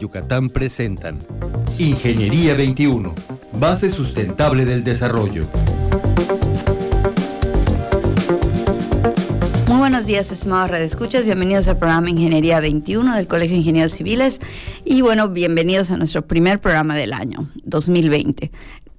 Yucatán presentan Ingeniería 21, base sustentable del desarrollo. Muy buenos días, estimados redescuchas. Bienvenidos al programa Ingeniería 21 del Colegio de Ingenieros Civiles. Y bueno, bienvenidos a nuestro primer programa del año 2020.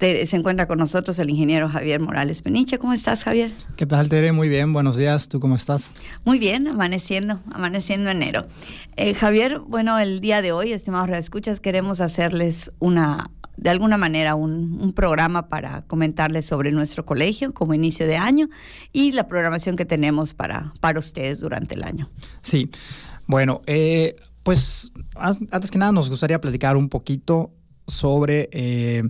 Se encuentra con nosotros el ingeniero Javier Morales Peniche. ¿Cómo estás, Javier? ¿Qué tal, Tere? Muy bien, buenos días. ¿Tú cómo estás? Muy bien, amaneciendo, amaneciendo enero. Eh, Javier, bueno, el día de hoy, estimados redescuchas, queremos hacerles una de alguna manera un, programa para comentarles sobre nuestro colegio como inicio de año y la programación que tenemos para, para ustedes durante el año. Sí, bueno, eh, pues antes que nada nos gustaría platicar un poquito sobre eh,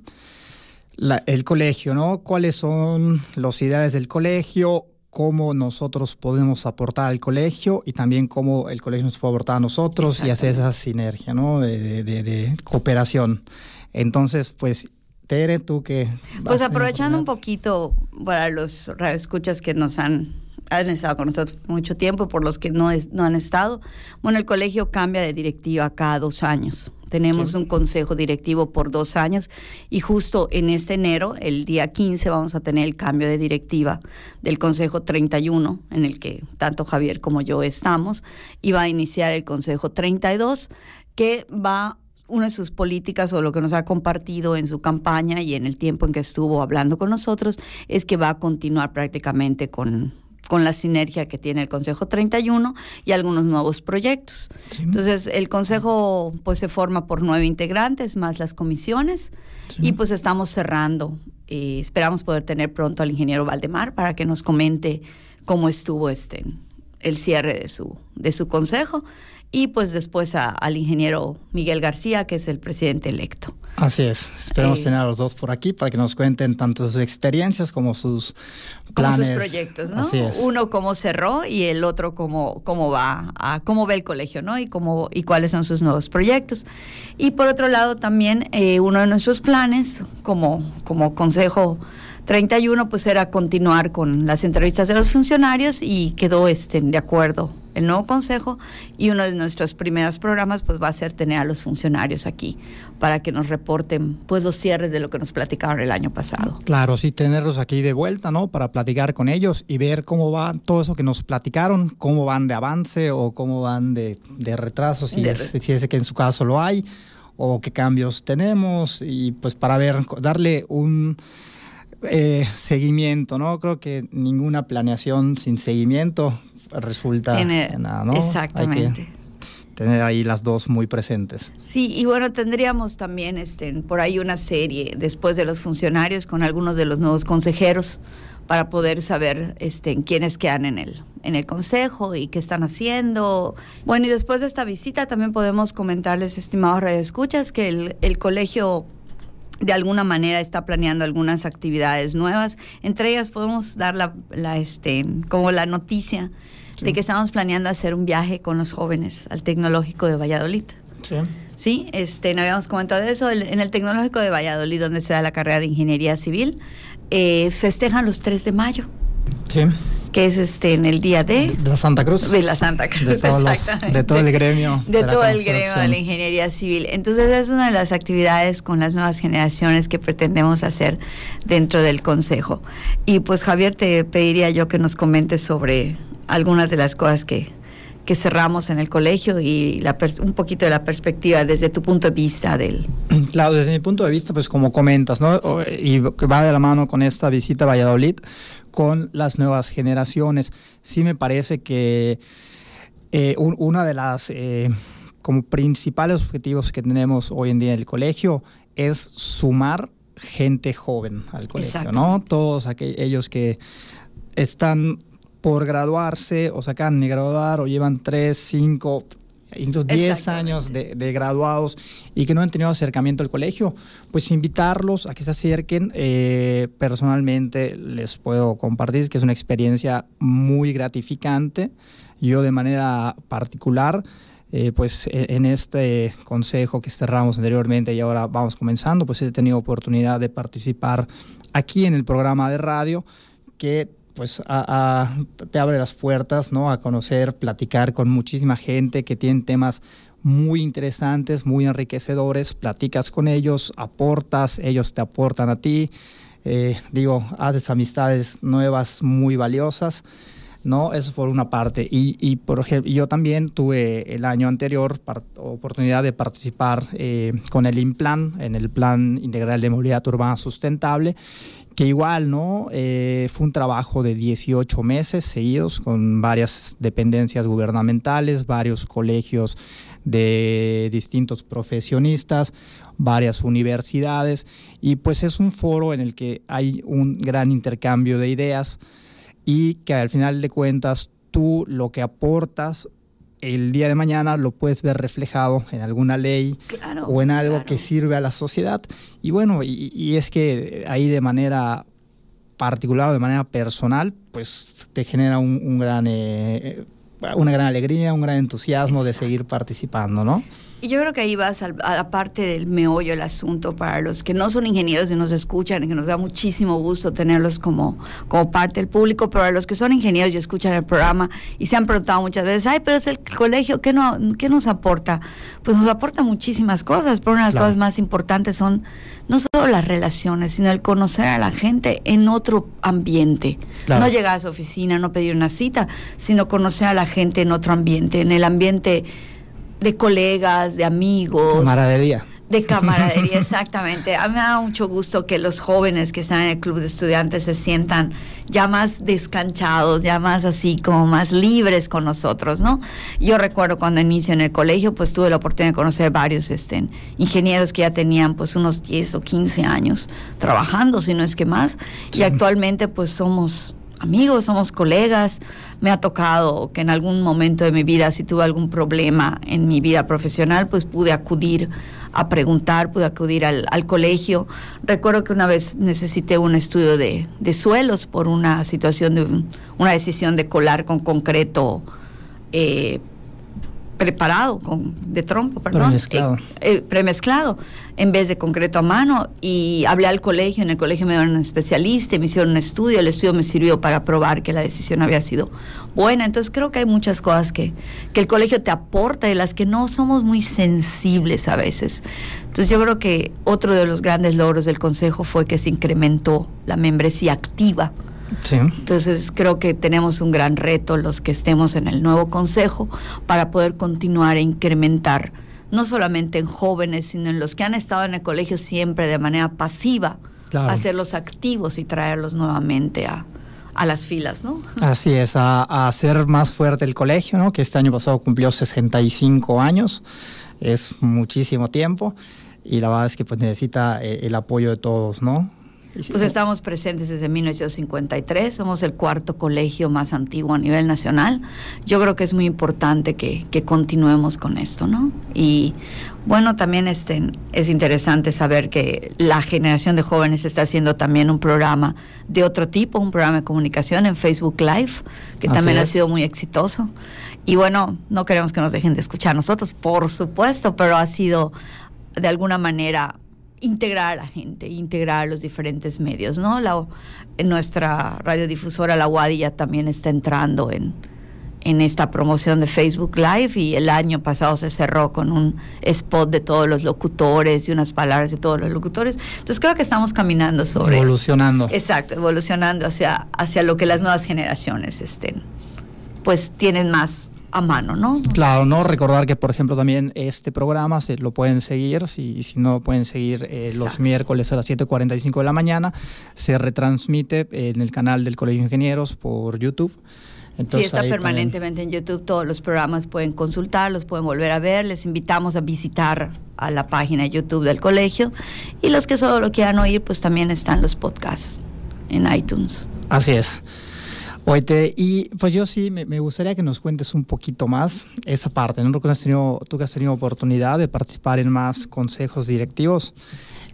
el colegio, ¿no? ¿Cuáles son los ideales del colegio? cómo nosotros podemos aportar al colegio y también cómo el colegio nos puede aportar a nosotros y hacer esa sinergia, ¿no? De, cooperación. Entonces, pues, Tere, tú que... Pues aprovechando un poquito para los radioescuchas que nos han han estado con nosotros mucho tiempo, por los que no, no han estado. Bueno, el colegio cambia de directiva cada dos años. Tenemos un consejo directivo por dos años y justo en este enero, el día 15, vamos a tener el cambio de directiva del consejo 31, en el que tanto Javier como yo estamos, y va a iniciar el consejo 32, que va una de sus políticas o lo que nos ha compartido en su campaña y en el tiempo en que estuvo hablando con nosotros es que va a continuar prácticamente con con la sinergia que tiene el Consejo 31 y algunos nuevos proyectos. Entonces, el Consejo pues se forma por nueve integrantes más las comisiones y pues estamos cerrando. Eh, esperamos poder tener pronto al ingeniero Valdemar para que nos comente cómo estuvo este el cierre de su de su consejo y pues después al ingeniero Miguel García, que es el presidente electo. Así es, esperamos eh, tener a los dos por aquí para que nos cuenten tanto sus experiencias como sus planes. Como sus proyectos, ¿no? Así es. Uno cómo cerró y el otro cómo, cómo va, a, cómo ve el colegio, ¿no? Y, cómo, y cuáles son sus nuevos proyectos. Y por otro lado también eh, uno de nuestros planes como, como consejo 31 pues era continuar con las entrevistas de los funcionarios y quedó este, de acuerdo el nuevo consejo y uno de nuestros primeros programas pues va a ser tener a los funcionarios aquí para que nos reporten pues los cierres de lo que nos platicaron el año pasado. Claro, sí, tenerlos aquí de vuelta, ¿no? Para platicar con ellos y ver cómo va todo eso que nos platicaron, cómo van de avance o cómo van de, de retraso, si, es, si es que en su caso lo hay o qué cambios tenemos y pues para ver, darle un eh, seguimiento, ¿no? Creo que ninguna planeación sin seguimiento resulta en nada, ¿no? Exactamente. tener ahí las dos muy presentes. Sí, y bueno, tendríamos también este, por ahí una serie después de los funcionarios con algunos de los nuevos consejeros para poder saber este, quiénes quedan en el, en el consejo y qué están haciendo. Bueno, y después de esta visita también podemos comentarles, estimados radioescuchas, que el, el colegio de alguna manera está planeando algunas actividades nuevas. Entre ellas podemos dar la, la este, como la noticia de que estamos planeando hacer un viaje con los jóvenes al Tecnológico de Valladolid. Sí. Sí, este, no habíamos comentado eso. En el Tecnológico de Valladolid, donde se da la carrera de Ingeniería Civil, eh, festejan los 3 de mayo. Sí que es este en el día de, de la Santa Cruz. De la Santa Cruz, de, de todo el gremio. De, todo el gremio de la ingeniería civil. Entonces es una de las actividades con las nuevas generaciones que pretendemos hacer dentro del Consejo. Y pues Javier, te pediría yo que nos comentes sobre algunas de las cosas que, que cerramos en el colegio y la un poquito de la perspectiva desde tu punto de vista del... Claro, desde mi punto de vista, pues como comentas, ¿no? Y va de la mano con esta visita a Valladolid, con las nuevas generaciones. Sí me parece que eh, una de las eh, como principales objetivos que tenemos hoy en día en el colegio es sumar gente joven al colegio, ¿no? Todos aquellos que están por graduarse o se acaban de graduar o llevan 3, 5, incluso 10 años de, graduados y que no han tenido acercamiento al colegio, pues invitarlos a que se acerquen. Eh, personalmente les puedo compartir que es una experiencia muy gratificante. Yo de manera particular, eh, pues e, en este consejo que cerramos anteriormente y ahora vamos comenzando, pues he tenido oportunidad de participar aquí en el programa de radio que pues te abre las puertas, ¿no? A conocer, platicar con muchísima gente que tiene temas muy interesantes, muy enriquecedores, platicas con ellos, aportas, ellos te aportan a ti, eh, digo, haces amistades nuevas muy valiosas. ¿no? Eso por una parte. Y, por ejemplo, yo también tuve el año anterior oportunidad de participar eh, con el IMPLAN, en el Plan Integral de Movilidad Urbana Sustentable, que igual, ¿no? Eh, fue un trabajo de 18 meses seguidos con varias dependencias gubernamentales, varios colegios de distintos profesionistas, varias universidades, y pues es un foro en el que hay un gran intercambio de ideas y que al final de cuentas tú lo que aportas el día de mañana lo puedes ver reflejado en alguna ley o en algo que sirve a la sociedad. Y bueno, y, es que ahí de manera particular o de manera personal, pues te genera un, gran, eh, una gran alegría, un gran entusiasmo de seguir participando, ¿no? Y yo creo que ahí vas a la parte del meollo del asunto para los que no son ingenieros y nos escuchan y que nos da muchísimo gusto tenerlos como, como parte del público, pero a los que son ingenieros y escuchan el programa y se han preguntado muchas veces, ay, pero es el colegio, ¿qué, no, qué nos aporta? Pues nos aporta muchísimas cosas, pero una de las cosas más importantes son no solo las relaciones, sino el conocer a la gente en otro ambiente. No llegar a su oficina, no pedir una cita, sino conocer a la gente en otro ambiente, en el ambiente de colegas, de amigos. Camaradería. De camaradería, exactamente. A mí me da mucho gusto que los jóvenes que están en el club de estudiantes se sientan ya más descanchados, ya más así como más libres con nosotros, ¿no? Yo recuerdo cuando inicio en el colegio, pues tuve la oportunidad de conocer varios este, ingenieros que ya tenían pues unos 10 o 15 años trabajando, si no es que más, y actualmente pues somos amigos, somos colegas. Me ha tocado que en algún momento de mi vida, si tuve algún problema en mi vida profesional, pues pude acudir a preguntar, pude acudir al, colegio. Recuerdo que una vez necesité un estudio de, suelos por una situación de una decisión de colar con concreto eh, preparado con, de trompo, perdón. Premezclado. Eh, eh, premezclado, en vez de concreto a mano. Y hablé al colegio, en el colegio me dieron un especialista, me hicieron un estudio, el estudio me sirvió para probar que la decisión había sido buena. Entonces creo que hay muchas cosas que, que el colegio te aporta y las que no somos muy sensibles a veces. Entonces yo creo que otro de los grandes logros del consejo fue que se incrementó la membresía activa entonces creo que tenemos un gran reto los que estemos en el nuevo consejo para poder continuar e incrementar, no solamente en jóvenes, sino en los que han estado en el colegio siempre de manera pasiva, hacerlos activos y traerlos nuevamente a, las filas, ¿no? Así es, a, hacer más fuerte el colegio, ¿no? Que este año pasado cumplió 65 años, es muchísimo tiempo y la verdad es que pues necesita eh, el apoyo de todos, ¿no? Pues estamos presentes desde 1953, somos el cuarto colegio más antiguo a nivel nacional. Yo creo que es muy importante que, continuemos con esto, ¿no? Y bueno, también este, es interesante saber que la generación de jóvenes está haciendo también un programa de otro tipo, un programa de comunicación en Facebook Live, que también ha sido muy exitoso. Y bueno, no queremos que nos dejen de escuchar nosotros, por supuesto, pero ha sido de alguna manera integrar a la gente, integrar a los diferentes medios, ¿no? La, nuestra radiodifusora, la UADI, ya también está entrando en, en esta promoción de Facebook Live y el año pasado se cerró con un spot de todos los locutores y unas palabras de todos los locutores. Entonces creo que estamos caminando sobre... Evolucionando. Exacto, evolucionando hacia, hacia lo que las nuevas generaciones estén, pues tienen más a mano, ¿no? Claro, no recordar que, por ejemplo, también este programa se lo pueden seguir, si, si no pueden seguir eh, los miércoles a las 7.45 de la mañana, se retransmite en el canal del Colegio de Ingenieros por YouTube. Entonces, sí, está permanentemente en YouTube, todos los programas pueden consultar, los pueden volver a ver, les invitamos a visitar a la página de YouTube del colegio y los que solo lo quieran oír, pues también están los podcasts en iTunes. Así es. Oite, y pues yo sí, me, gustaría que nos cuentes un poquito más esa parte. ¿no? Tú, que has tenido, tú que has tenido oportunidad de participar en más consejos directivos,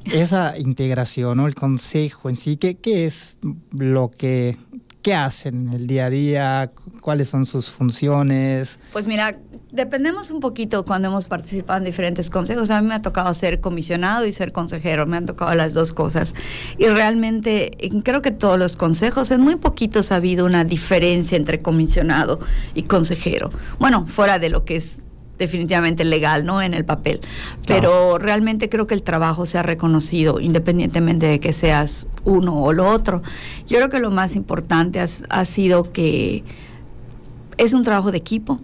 esa integración, ¿no? el consejo en sí, ¿qué, qué es lo que ¿Qué hacen en el día a día? ¿Cuáles son sus funciones? Pues mira, dependemos un poquito cuando hemos participado en diferentes consejos. A mí me ha tocado ser comisionado y ser consejero, me han tocado las dos cosas. Y realmente creo que todos los consejos, en muy poquitos ha habido una diferencia entre comisionado y consejero. Bueno, fuera de lo que es definitivamente legal, ¿no? En el papel. Pero realmente creo que el trabajo se ha reconocido, independientemente de que seas uno o lo otro. Yo creo que lo más importante ha, sido que es un trabajo de equipo,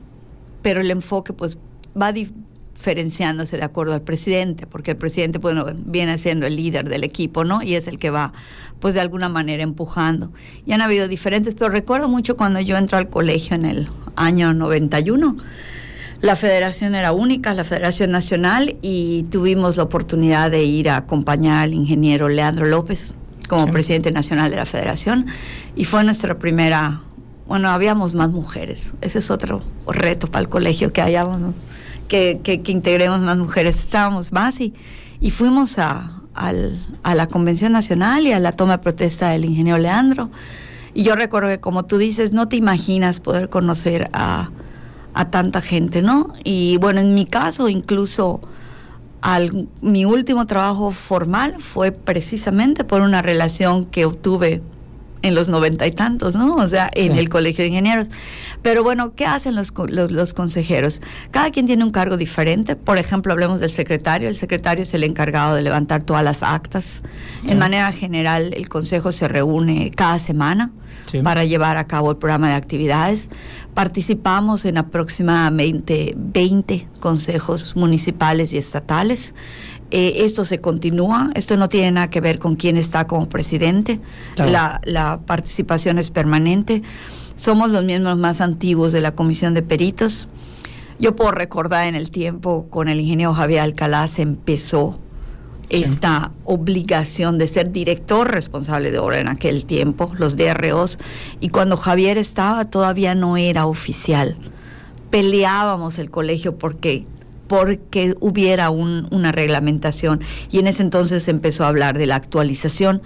pero el enfoque pues va diferenciándose de acuerdo al presidente, porque el presidente pues, viene siendo el líder del equipo, ¿no? Y es el que va, pues de alguna manera empujando. Y han habido diferentes, pero recuerdo mucho cuando yo entré al colegio en el año 91 la federación era única, la Federación Nacional, y tuvimos la oportunidad de ir a acompañar al ingeniero Leandro López como presidente nacional de la federación, y fue nuestra primera, bueno, habíamos más mujeres, ese es otro reto para el colegio, que hayamos, que, que, integremos más mujeres, estábamos más y, y fuimos a, a la Convención Nacional y a la toma de protesta del ingeniero Leandro. Y yo recuerdo que, como tú dices, no te imaginas poder conocer a a tanta gente, ¿no? Y bueno, en mi caso, incluso al, mi último trabajo formal fue precisamente por una relación que obtuve en los noventa y tantos, ¿no? O sea, en el Colegio de Ingenieros. Pero bueno, ¿qué hacen los, los, consejeros? Cada quien tiene un cargo diferente. Por ejemplo, hablemos del secretario. El secretario es el encargado de levantar todas las actas. En manera general, el consejo se reúne cada semana para llevar a cabo el programa de actividades. Participamos en aproximadamente 20 consejos municipales y estatales. Eh, esto se continúa, esto no tiene nada que ver con quién está como presidente, la, la participación es permanente. Somos los miembros más antiguos de la Comisión de Peritos. Yo puedo recordar en el tiempo con el ingeniero Javier Alcalá se empezó esta obligación de ser director responsable de obra en aquel tiempo, los DROs, y cuando Javier estaba todavía no era oficial. Peleábamos el colegio porque porque hubiera una reglamentación. Y en ese entonces se empezó a hablar de la actualización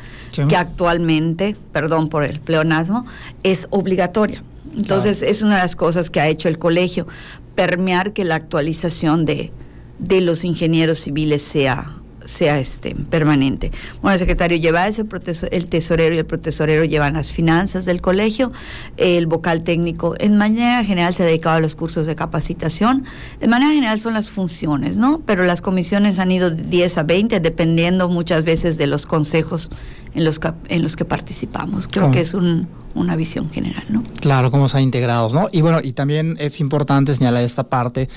que actualmente, perdón por el pleonasmo, es obligatoria. Entonces es una de las cosas que ha hecho el colegio, permear que la actualización de, de los ingenieros civiles sea sea este permanente. Bueno, el secretario lleva eso, el tesorero y el protesorero llevan las finanzas del colegio, el vocal técnico en manera general se ha dedicado a los cursos de capacitación, en manera general son las funciones, ¿no? Pero las comisiones han ido de 10 a 20 dependiendo muchas veces de los consejos en los que, en los que participamos. Creo que es una visión general, ¿no? Claro, cómo se ha integrados, ¿no? Y bueno, y también es importante señalar esta parte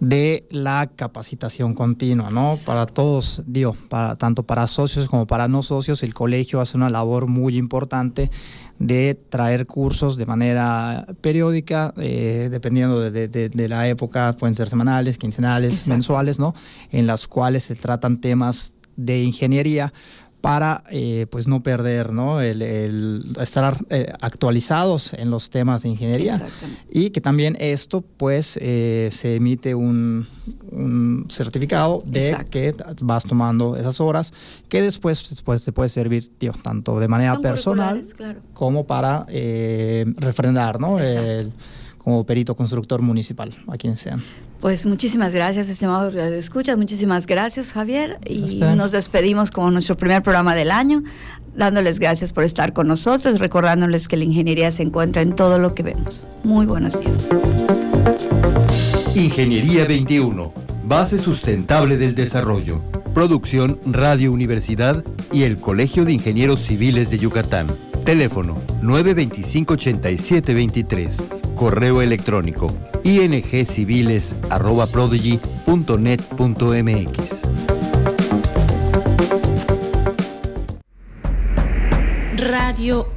de la capacitación continua, ¿no? Para todos, digo, para, tanto para socios como para no socios, el colegio hace una labor muy importante de traer cursos de manera periódica, eh, dependiendo de, la época, pueden ser semanales, quincenales, mensuales, ¿no? En las cuales se tratan temas de ingeniería para eh, pues no perder ¿no? El, estar eh, actualizados en los temas de ingeniería. Y que también esto pues eh, se emite un, certificado de que vas tomando esas horas que después, después te puede servir tío, tanto de manera personal como para refrendar ¿no? El, como perito constructor municipal, a quienes sean. Pues muchísimas gracias, estimados escuchas, muchísimas gracias, Javier, y nos despedimos como nuestro primer programa del año, dándoles gracias por estar con nosotros, recordándoles que la ingeniería se encuentra en todo lo que vemos. Muy buenos días. Ingeniería 21, base sustentable del desarrollo. Producción Radio Universidad y el Colegio de Ingenieros Civiles de Yucatán. Teléfono 925-8723. Correo electrónico ingciviles.prodigy.net.mx. Radio